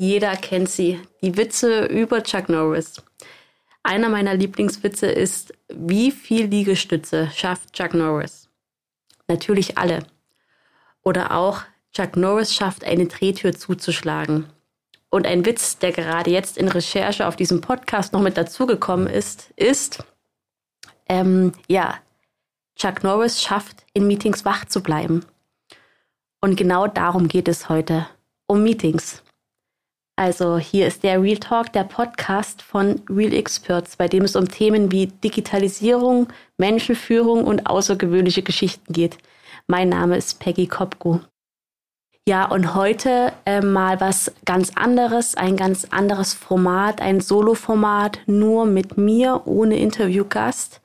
Jeder kennt sie, die Witze über Chuck Norris. Einer meiner Lieblingswitze ist, wie viel Liegestütze schafft Chuck Norris? Natürlich alle. Oder auch, Chuck Norris schafft eine Drehtür zuzuschlagen. Und ein Witz, der gerade jetzt in Recherche auf diesem Podcast noch mit dazugekommen ist, ist, ähm, ja, Chuck Norris schafft, in Meetings wach zu bleiben. Und genau darum geht es heute, um Meetings. Also hier ist der Real Talk, der Podcast von Real Experts, bei dem es um Themen wie Digitalisierung, Menschenführung und außergewöhnliche Geschichten geht. Mein Name ist Peggy Kopko. Ja, und heute äh, mal was ganz anderes, ein ganz anderes Format, ein Solo-Format, nur mit mir, ohne Interviewgast.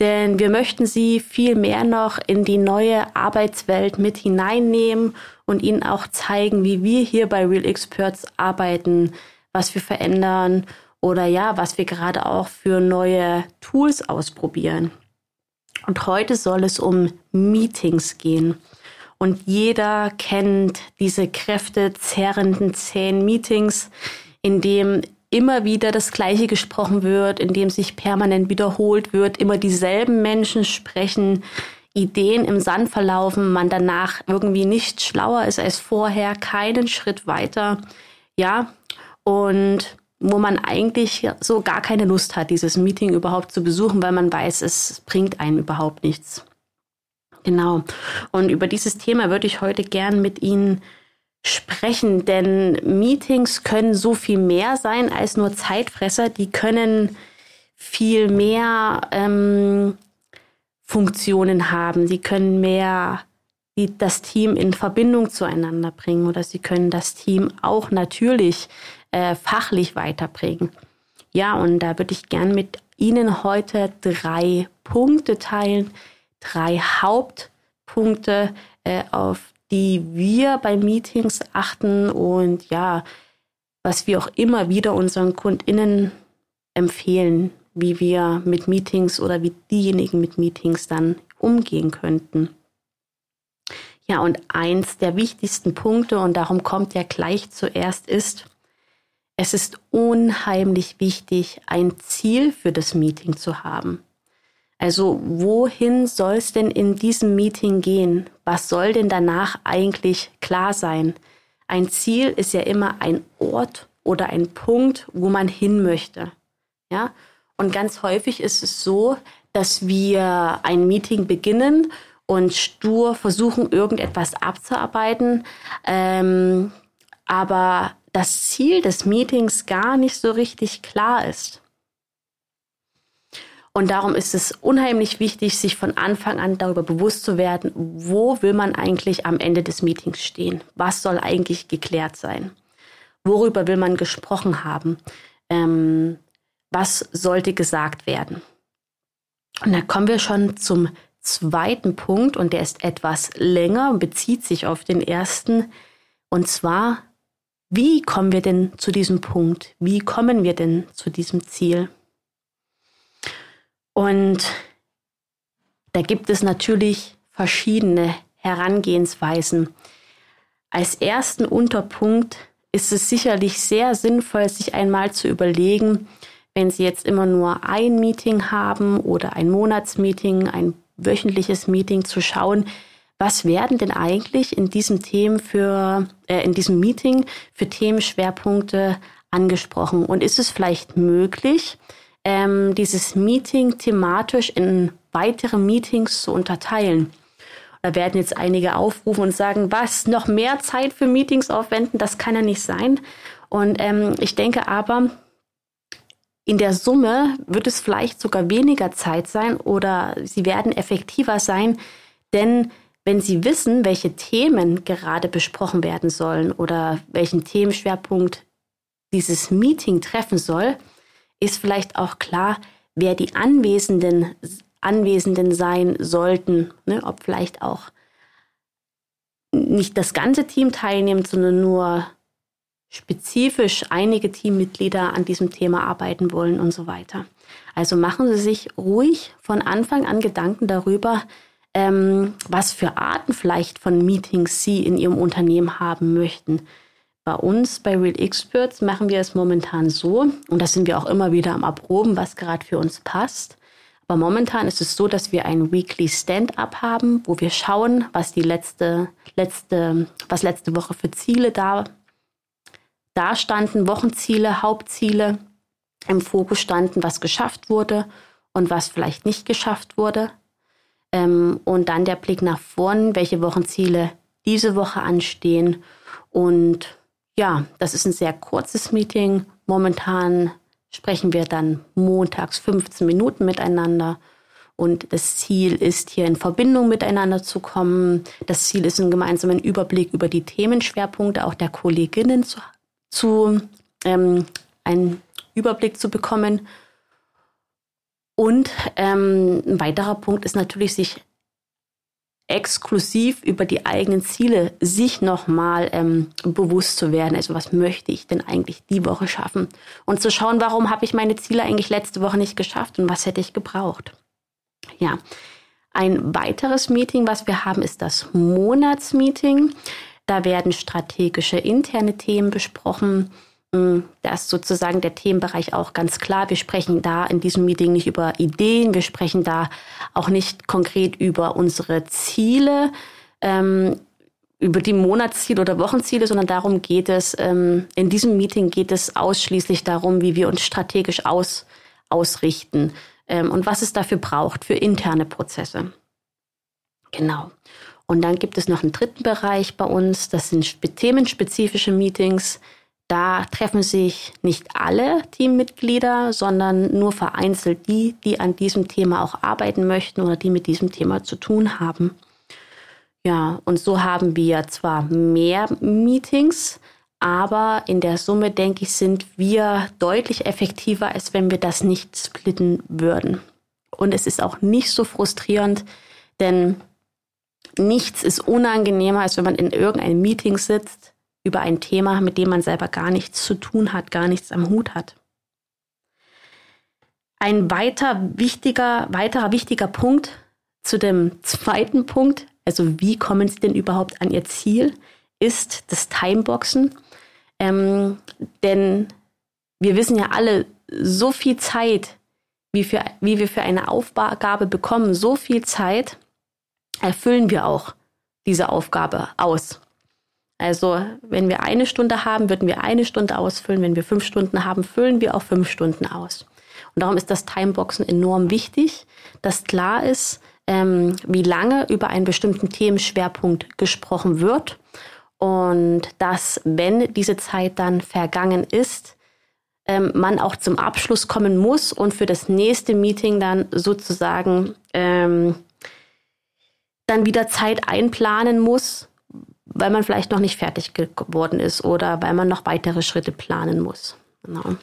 Denn wir möchten Sie viel mehr noch in die neue Arbeitswelt mit hineinnehmen und Ihnen auch zeigen, wie wir hier bei Real Experts arbeiten, was wir verändern oder ja, was wir gerade auch für neue Tools ausprobieren. Und heute soll es um Meetings gehen. Und jeder kennt diese kräftezerrenden zehn Meetings, in dem immer wieder das Gleiche gesprochen wird, in dem sich permanent wiederholt wird, immer dieselben Menschen sprechen, Ideen im Sand verlaufen, man danach irgendwie nicht schlauer ist als vorher, keinen Schritt weiter, ja, und wo man eigentlich so gar keine Lust hat, dieses Meeting überhaupt zu besuchen, weil man weiß, es bringt einen überhaupt nichts. Genau. Und über dieses Thema würde ich heute gern mit Ihnen sprechen, denn Meetings können so viel mehr sein als nur Zeitfresser. Die können viel mehr ähm, Funktionen haben. Sie können mehr die, das Team in Verbindung zueinander bringen oder sie können das Team auch natürlich äh, fachlich weiterbringen. Ja, und da würde ich gern mit Ihnen heute drei Punkte teilen, drei Hauptpunkte, äh, auf die wir bei Meetings achten und ja, was wir auch immer wieder unseren KundInnen empfehlen, wie wir mit Meetings oder wie diejenigen mit Meetings dann umgehen könnten. Ja, und eins der wichtigsten Punkte, und darum kommt ja gleich zuerst, ist, es ist unheimlich wichtig, ein Ziel für das Meeting zu haben. Also wohin soll es denn in diesem Meeting gehen? Was soll denn danach eigentlich klar sein? Ein Ziel ist ja immer ein Ort oder ein Punkt, wo man hin möchte. Ja? Und ganz häufig ist es so, dass wir ein Meeting beginnen und stur versuchen, irgendetwas abzuarbeiten, ähm, aber das Ziel des Meetings gar nicht so richtig klar ist. Und darum ist es unheimlich wichtig, sich von Anfang an darüber bewusst zu werden, wo will man eigentlich am Ende des Meetings stehen? Was soll eigentlich geklärt sein? Worüber will man gesprochen haben? Ähm, was sollte gesagt werden? Und da kommen wir schon zum zweiten Punkt und der ist etwas länger und bezieht sich auf den ersten. Und zwar, wie kommen wir denn zu diesem Punkt? Wie kommen wir denn zu diesem Ziel? Und da gibt es natürlich verschiedene Herangehensweisen. Als ersten Unterpunkt ist es sicherlich sehr sinnvoll, sich einmal zu überlegen, wenn Sie jetzt immer nur ein Meeting haben oder ein Monatsmeeting, ein wöchentliches Meeting, zu schauen, was werden denn eigentlich in diesem Themen für, äh, in diesem Meeting für Themenschwerpunkte angesprochen? Und ist es vielleicht möglich, ähm, dieses Meeting thematisch in weitere Meetings zu unterteilen. Da werden jetzt einige aufrufen und sagen, was, noch mehr Zeit für Meetings aufwenden, das kann ja nicht sein. Und ähm, ich denke aber, in der Summe wird es vielleicht sogar weniger Zeit sein oder sie werden effektiver sein, denn wenn Sie wissen, welche Themen gerade besprochen werden sollen oder welchen Themenschwerpunkt dieses Meeting treffen soll, ist vielleicht auch klar, wer die Anwesenden, Anwesenden sein sollten, ne? ob vielleicht auch nicht das ganze Team teilnimmt, sondern nur spezifisch einige Teammitglieder an diesem Thema arbeiten wollen und so weiter. Also machen Sie sich ruhig von Anfang an Gedanken darüber, ähm, was für Arten vielleicht von Meetings Sie in Ihrem Unternehmen haben möchten. Bei uns bei Real Experts machen wir es momentan so, und da sind wir auch immer wieder am Erproben, was gerade für uns passt. Aber momentan ist es so, dass wir ein Weekly Stand-up haben, wo wir schauen, was die letzte, letzte, was letzte Woche für Ziele da, da standen, Wochenziele, Hauptziele im Fokus standen, was geschafft wurde und was vielleicht nicht geschafft wurde. Ähm, und dann der Blick nach vorn, welche Wochenziele diese Woche anstehen. Und ja, das ist ein sehr kurzes Meeting. Momentan sprechen wir dann montags 15 Minuten miteinander. Und das Ziel ist, hier in Verbindung miteinander zu kommen. Das Ziel ist, einen gemeinsamen Überblick über die Themenschwerpunkte auch der Kolleginnen zu, zu ähm, einen Überblick zu bekommen und ähm, ein weiterer Punkt ist natürlich, sich exklusiv über die eigenen Ziele sich nochmal ähm, bewusst zu werden. Also was möchte ich denn eigentlich die Woche schaffen? Und zu schauen, warum habe ich meine Ziele eigentlich letzte Woche nicht geschafft und was hätte ich gebraucht? Ja, ein weiteres Meeting, was wir haben, ist das Monatsmeeting. Da werden strategische interne Themen besprochen da ist sozusagen der Themenbereich auch ganz klar. Wir sprechen da in diesem Meeting nicht über Ideen, wir sprechen da auch nicht konkret über unsere Ziele, ähm, über die Monatsziele oder Wochenziele, sondern darum geht es, ähm, in diesem Meeting geht es ausschließlich darum, wie wir uns strategisch aus, ausrichten ähm, und was es dafür braucht für interne Prozesse. Genau. Und dann gibt es noch einen dritten Bereich bei uns, das sind themenspezifische Meetings. Da treffen sich nicht alle Teammitglieder, sondern nur vereinzelt die, die an diesem Thema auch arbeiten möchten oder die mit diesem Thema zu tun haben. Ja, und so haben wir zwar mehr Meetings, aber in der Summe, denke ich, sind wir deutlich effektiver, als wenn wir das nicht splitten würden. Und es ist auch nicht so frustrierend, denn nichts ist unangenehmer, als wenn man in irgendeinem Meeting sitzt über ein Thema, mit dem man selber gar nichts zu tun hat, gar nichts am Hut hat. Ein weiter wichtiger, weiterer wichtiger Punkt zu dem zweiten Punkt, also wie kommen Sie denn überhaupt an Ihr Ziel, ist das Timeboxen. Ähm, denn wir wissen ja alle, so viel Zeit, wie, für, wie wir für eine Aufgabe bekommen, so viel Zeit erfüllen wir auch diese Aufgabe aus. Also wenn wir eine Stunde haben, würden wir eine Stunde ausfüllen. Wenn wir fünf Stunden haben, füllen wir auch fünf Stunden aus. Und darum ist das Timeboxen enorm wichtig, dass klar ist, ähm, wie lange über einen bestimmten Themenschwerpunkt gesprochen wird und dass, wenn diese Zeit dann vergangen ist, ähm, man auch zum Abschluss kommen muss und für das nächste Meeting dann sozusagen ähm, dann wieder Zeit einplanen muss, weil man vielleicht noch nicht fertig geworden ist oder weil man noch weitere Schritte planen muss. Genau.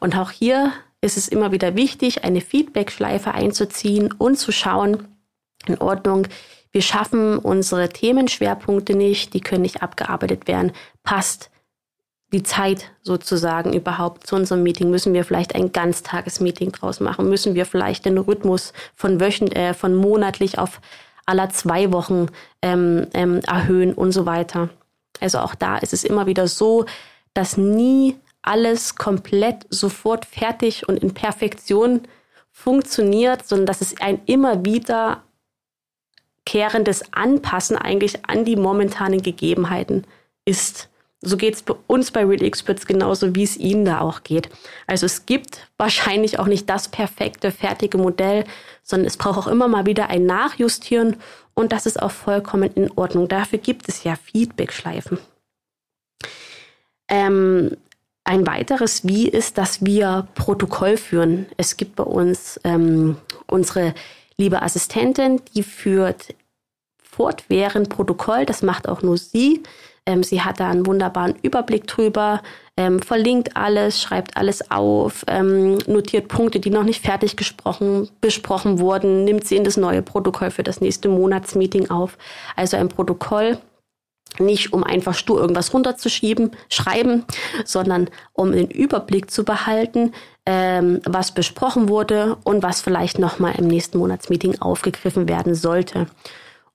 Und auch hier ist es immer wieder wichtig, eine Feedback-Schleife einzuziehen und zu schauen, in Ordnung, wir schaffen unsere Themenschwerpunkte nicht, die können nicht abgearbeitet werden, passt die Zeit sozusagen überhaupt zu unserem Meeting? Müssen wir vielleicht ein Ganztagesmeeting draus machen? Müssen wir vielleicht den Rhythmus von wöchentlich, äh, von monatlich auf aller zwei Wochen ähm, ähm, erhöhen und so weiter. Also auch da ist es immer wieder so, dass nie alles komplett sofort fertig und in Perfektion funktioniert, sondern dass es ein immer wieder kehrendes Anpassen eigentlich an die momentanen Gegebenheiten ist. So geht es bei uns bei Real Experts genauso, wie es Ihnen da auch geht. Also es gibt wahrscheinlich auch nicht das perfekte, fertige Modell, sondern es braucht auch immer mal wieder ein Nachjustieren und das ist auch vollkommen in Ordnung. Dafür gibt es ja Feedback-Schleifen. Ähm, ein weiteres Wie ist, dass wir Protokoll führen. Es gibt bei uns ähm, unsere liebe Assistentin, die führt fortwährend Protokoll. Das macht auch nur sie. Ähm, sie hat da einen wunderbaren Überblick drüber, ähm, verlinkt alles, schreibt alles auf, ähm, notiert Punkte, die noch nicht fertig gesprochen, besprochen wurden, nimmt sie in das neue Protokoll für das nächste Monatsmeeting auf. Also ein Protokoll, nicht um einfach stur irgendwas runterzuschieben, schreiben, sondern um den Überblick zu behalten, ähm, was besprochen wurde und was vielleicht nochmal im nächsten Monatsmeeting aufgegriffen werden sollte.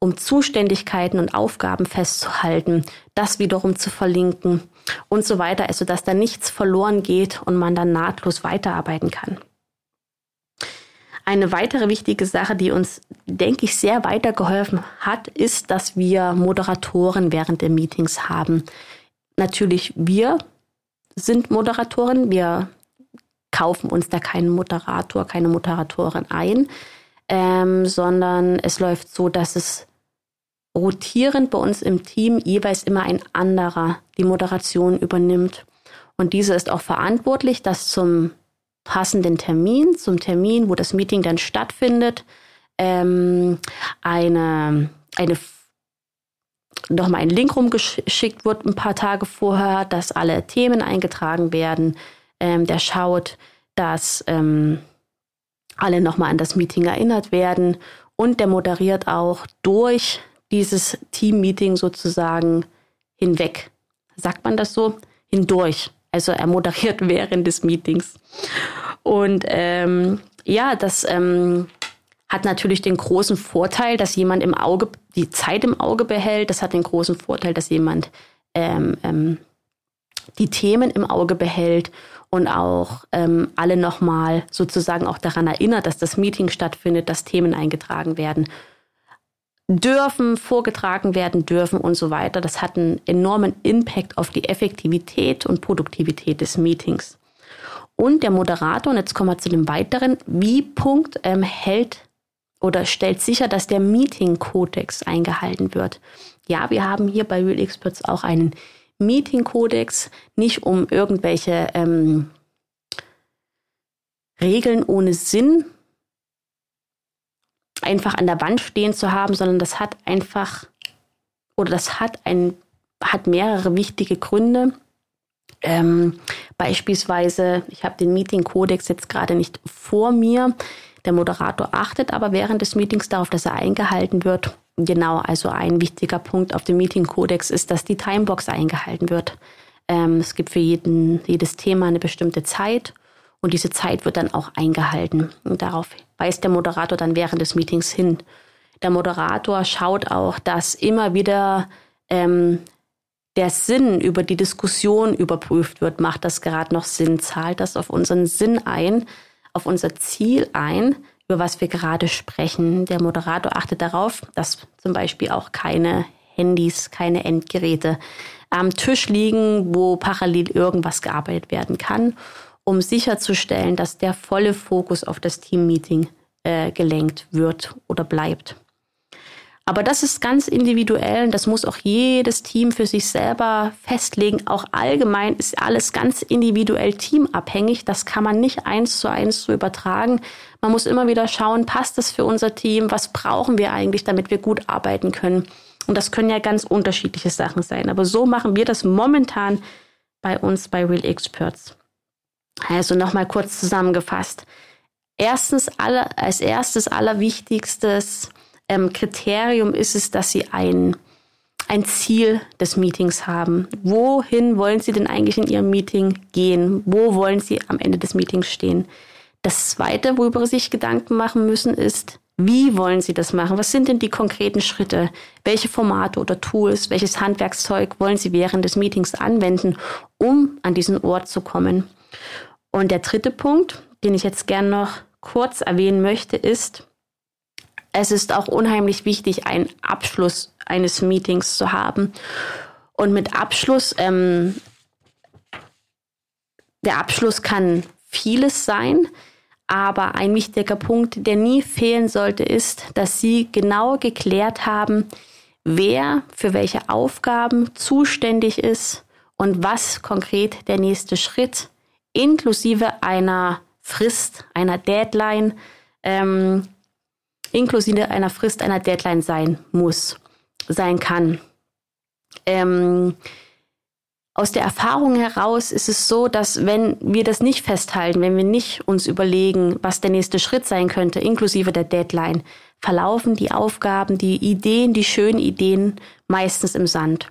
Um Zuständigkeiten und Aufgaben festzuhalten, das wiederum zu verlinken und so weiter, also dass da nichts verloren geht und man dann nahtlos weiterarbeiten kann. Eine weitere wichtige Sache, die uns, denke ich, sehr weitergeholfen hat, ist, dass wir Moderatoren während der Meetings haben. Natürlich, wir sind Moderatoren. Wir kaufen uns da keinen Moderator, keine Moderatorin ein, ähm, sondern es läuft so, dass es rotierend bei uns im Team jeweils immer ein anderer die Moderation übernimmt. Und dieser ist auch verantwortlich, dass zum passenden Termin, zum Termin, wo das Meeting dann stattfindet, ähm, eine, eine nochmal ein Link rumgeschickt wird ein paar Tage vorher, dass alle Themen eingetragen werden. Ähm, der schaut, dass ähm, alle nochmal an das Meeting erinnert werden und der moderiert auch durch dieses Team-Meeting sozusagen hinweg. Sagt man das so? Hindurch. Also er moderiert während des Meetings. Und ähm, ja, das ähm, hat natürlich den großen Vorteil, dass jemand im Auge die Zeit im Auge behält. Das hat den großen Vorteil, dass jemand ähm, ähm, die Themen im Auge behält und auch ähm, alle nochmal sozusagen auch daran erinnert, dass das Meeting stattfindet, dass Themen eingetragen werden dürfen, vorgetragen werden dürfen und so weiter. Das hat einen enormen Impact auf die Effektivität und Produktivität des Meetings. Und der Moderator, und jetzt kommen wir zu dem weiteren, wie Punkt ähm, hält oder stellt sicher, dass der Meeting-Kodex eingehalten wird. Ja, wir haben hier bei Real Experts auch einen Meeting-Kodex, nicht um irgendwelche ähm, Regeln ohne Sinn einfach an der Wand stehen zu haben, sondern das hat einfach oder das hat ein hat mehrere wichtige Gründe. Ähm, beispielsweise, ich habe den Meeting-Kodex jetzt gerade nicht vor mir. Der Moderator achtet aber während des Meetings darauf, dass er eingehalten wird. Genau, also ein wichtiger Punkt auf dem Meeting-Kodex ist, dass die Timebox eingehalten wird. Ähm, es gibt für jeden, jedes Thema eine bestimmte Zeit und diese Zeit wird dann auch eingehalten. Und darauf weist der Moderator dann während des Meetings hin. Der Moderator schaut auch, dass immer wieder ähm, der Sinn über die Diskussion überprüft wird. Macht das gerade noch Sinn? Zahlt das auf unseren Sinn ein, auf unser Ziel ein, über was wir gerade sprechen? Der Moderator achtet darauf, dass zum Beispiel auch keine Handys, keine Endgeräte am Tisch liegen, wo parallel irgendwas gearbeitet werden kann um sicherzustellen, dass der volle Fokus auf das Teammeeting äh, gelenkt wird oder bleibt. Aber das ist ganz individuell und das muss auch jedes Team für sich selber festlegen. Auch allgemein ist alles ganz individuell teamabhängig. Das kann man nicht eins zu eins so übertragen. Man muss immer wieder schauen, passt das für unser Team? Was brauchen wir eigentlich, damit wir gut arbeiten können? Und das können ja ganz unterschiedliche Sachen sein. Aber so machen wir das momentan bei uns bei Real Experts. Also nochmal kurz zusammengefasst. Erstens, alle, als erstes, allerwichtigstes ähm, Kriterium ist es, dass Sie ein, ein Ziel des Meetings haben. Wohin wollen Sie denn eigentlich in Ihrem Meeting gehen? Wo wollen Sie am Ende des Meetings stehen? Das Zweite, worüber Sie sich Gedanken machen müssen, ist, wie wollen Sie das machen? Was sind denn die konkreten Schritte? Welche Formate oder Tools, welches Handwerkszeug wollen Sie während des Meetings anwenden, um an diesen Ort zu kommen? Und der dritte Punkt, den ich jetzt gern noch kurz erwähnen möchte, ist, es ist auch unheimlich wichtig, einen Abschluss eines Meetings zu haben. Und mit Abschluss, ähm, der Abschluss kann vieles sein, aber ein wichtiger Punkt, der nie fehlen sollte, ist, dass Sie genau geklärt haben, wer für welche Aufgaben zuständig ist und was konkret der nächste Schritt inklusive einer Frist, einer Deadline, ähm, inklusive einer Frist, einer Deadline sein muss, sein kann. Ähm, aus der Erfahrung heraus ist es so, dass wenn wir das nicht festhalten, wenn wir nicht uns überlegen, was der nächste Schritt sein könnte, inklusive der Deadline, verlaufen die Aufgaben, die Ideen, die schönen Ideen meistens im Sand.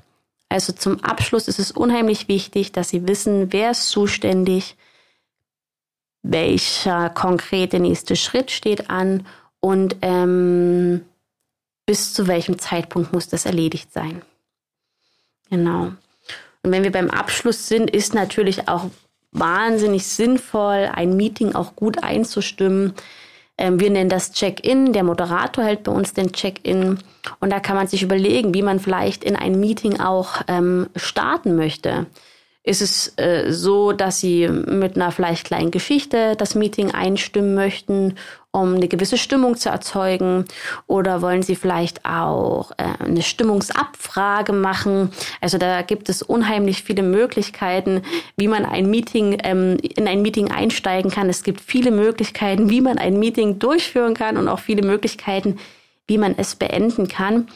Also zum Abschluss ist es unheimlich wichtig, dass Sie wissen, wer ist zuständig, welcher konkrete nächste Schritt steht an und ähm, bis zu welchem Zeitpunkt muss das erledigt sein. Genau. Und wenn wir beim Abschluss sind, ist natürlich auch wahnsinnig sinnvoll, ein Meeting auch gut einzustimmen. Ähm, wir nennen das Check-in. Der Moderator hält bei uns den Check-in. Und da kann man sich überlegen, wie man vielleicht in ein Meeting auch ähm, starten möchte. Ist es äh, so, dass Sie mit einer vielleicht kleinen Geschichte das Meeting einstimmen möchten, um eine gewisse Stimmung zu erzeugen? Oder wollen Sie vielleicht auch äh, eine Stimmungsabfrage machen? Also da gibt es unheimlich viele Möglichkeiten, wie man ein Meeting ähm, in ein Meeting einsteigen kann. Es gibt viele Möglichkeiten, wie man ein Meeting durchführen kann und auch viele Möglichkeiten, wie man es beenden kann.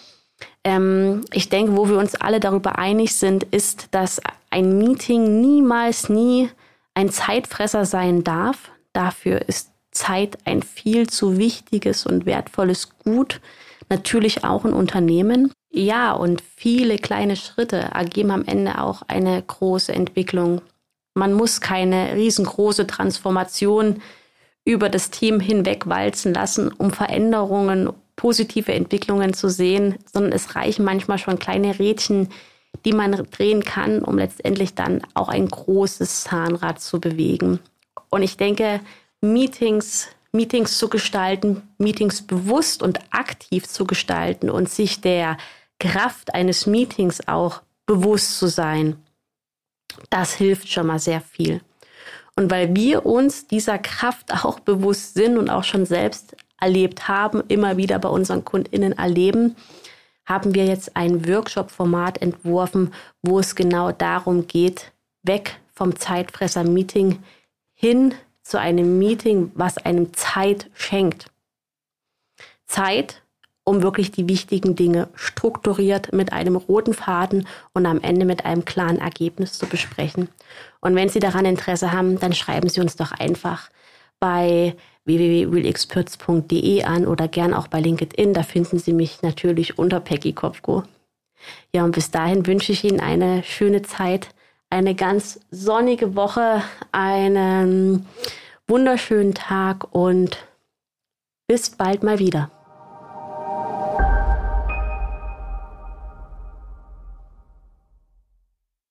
Ähm, ich denke, wo wir uns alle darüber einig sind, ist, dass ein Meeting niemals nie ein Zeitfresser sein darf. Dafür ist Zeit ein viel zu wichtiges und wertvolles Gut. Natürlich auch ein Unternehmen. Ja, und viele kleine Schritte ergeben am Ende auch eine große Entwicklung. Man muss keine riesengroße Transformation über das Team hinweg walzen lassen, um Veränderungen, positive Entwicklungen zu sehen, sondern es reichen manchmal schon kleine Rädchen, die man drehen kann, um letztendlich dann auch ein großes Zahnrad zu bewegen. Und ich denke, Meetings, Meetings zu gestalten, Meetings bewusst und aktiv zu gestalten und sich der Kraft eines Meetings auch bewusst zu sein, das hilft schon mal sehr viel. Und weil wir uns dieser Kraft auch bewusst sind und auch schon selbst erlebt haben, immer wieder bei unseren KundInnen erleben, haben wir jetzt ein Workshop-Format entworfen, wo es genau darum geht, weg vom Zeitfresser-Meeting hin zu einem Meeting, was einem Zeit schenkt. Zeit, um wirklich die wichtigen Dinge strukturiert mit einem roten Faden und am Ende mit einem klaren Ergebnis zu besprechen. Und wenn Sie daran Interesse haben, dann schreiben Sie uns doch einfach bei www.realexperts.de an oder gern auch bei LinkedIn. Da finden Sie mich natürlich unter Peggy Kopfko. Ja, und bis dahin wünsche ich Ihnen eine schöne Zeit, eine ganz sonnige Woche, einen wunderschönen Tag und bis bald mal wieder.